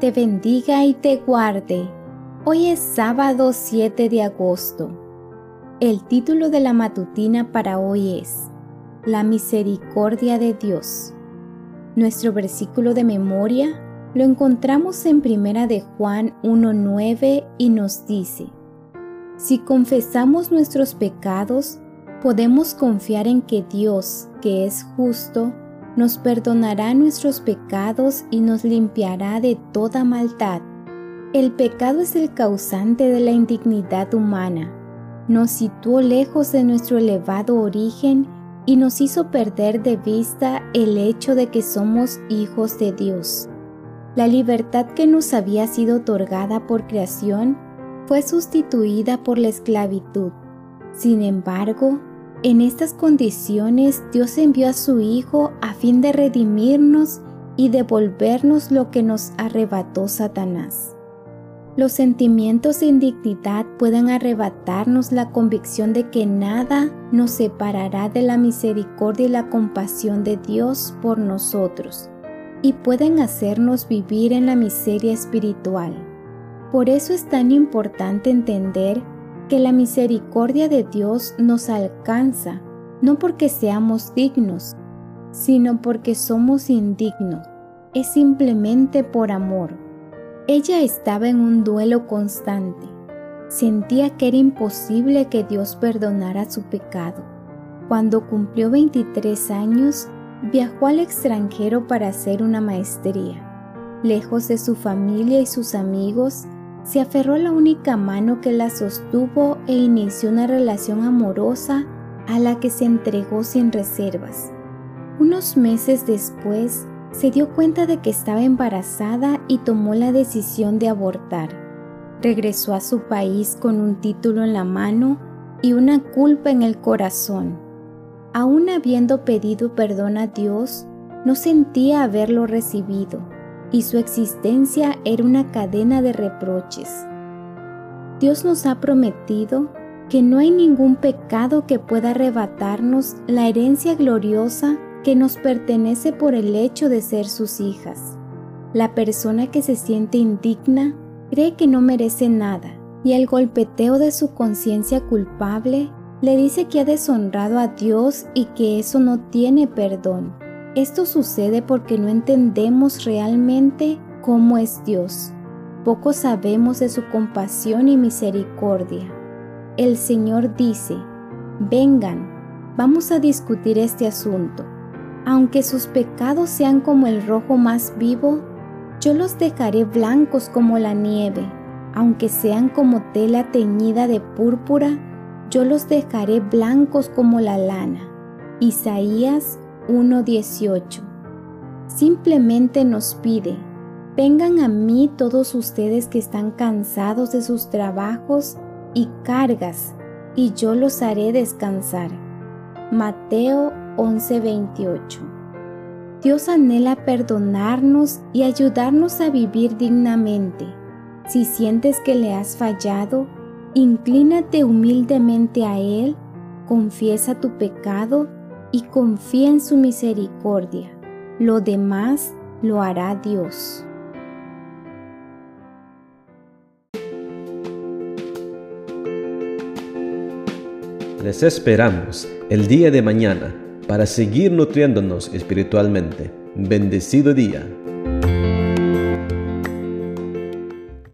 te bendiga y te guarde. Hoy es sábado 7 de agosto. El título de la matutina para hoy es La misericordia de Dios. Nuestro versículo de memoria lo encontramos en Primera de Juan 1:9 y nos dice: Si confesamos nuestros pecados, podemos confiar en que Dios, que es justo, nos perdonará nuestros pecados y nos limpiará de toda maldad. El pecado es el causante de la indignidad humana. Nos situó lejos de nuestro elevado origen y nos hizo perder de vista el hecho de que somos hijos de Dios. La libertad que nos había sido otorgada por creación fue sustituida por la esclavitud. Sin embargo, en estas condiciones Dios envió a su Hijo a fin de redimirnos y devolvernos lo que nos arrebató Satanás. Los sentimientos de indignidad pueden arrebatarnos la convicción de que nada nos separará de la misericordia y la compasión de Dios por nosotros, y pueden hacernos vivir en la miseria espiritual. Por eso es tan importante entender que la misericordia de Dios nos alcanza, no porque seamos dignos, sino porque somos indignos. Es simplemente por amor. Ella estaba en un duelo constante. Sentía que era imposible que Dios perdonara su pecado. Cuando cumplió 23 años, viajó al extranjero para hacer una maestría. Lejos de su familia y sus amigos, se aferró a la única mano que la sostuvo e inició una relación amorosa a la que se entregó sin reservas. Unos meses después, se dio cuenta de que estaba embarazada y tomó la decisión de abortar. Regresó a su país con un título en la mano y una culpa en el corazón. Aún habiendo pedido perdón a Dios, no sentía haberlo recibido y su existencia era una cadena de reproches. Dios nos ha prometido que no hay ningún pecado que pueda arrebatarnos la herencia gloriosa que nos pertenece por el hecho de ser sus hijas. La persona que se siente indigna cree que no merece nada y el golpeteo de su conciencia culpable le dice que ha deshonrado a Dios y que eso no tiene perdón. Esto sucede porque no entendemos realmente cómo es Dios. Poco sabemos de su compasión y misericordia. El Señor dice, vengan, vamos a discutir este asunto. Aunque sus pecados sean como el rojo más vivo, yo los dejaré blancos como la nieve. Aunque sean como tela teñida de púrpura, yo los dejaré blancos como la lana. Isaías 1.18. Simplemente nos pide, vengan a mí todos ustedes que están cansados de sus trabajos y cargas, y yo los haré descansar. Mateo 11:28. Dios anhela perdonarnos y ayudarnos a vivir dignamente. Si sientes que le has fallado, inclínate humildemente a Él, confiesa tu pecado y confía en su misericordia. Lo demás lo hará Dios. Les esperamos el día de mañana para seguir nutriéndonos espiritualmente. Bendecido día.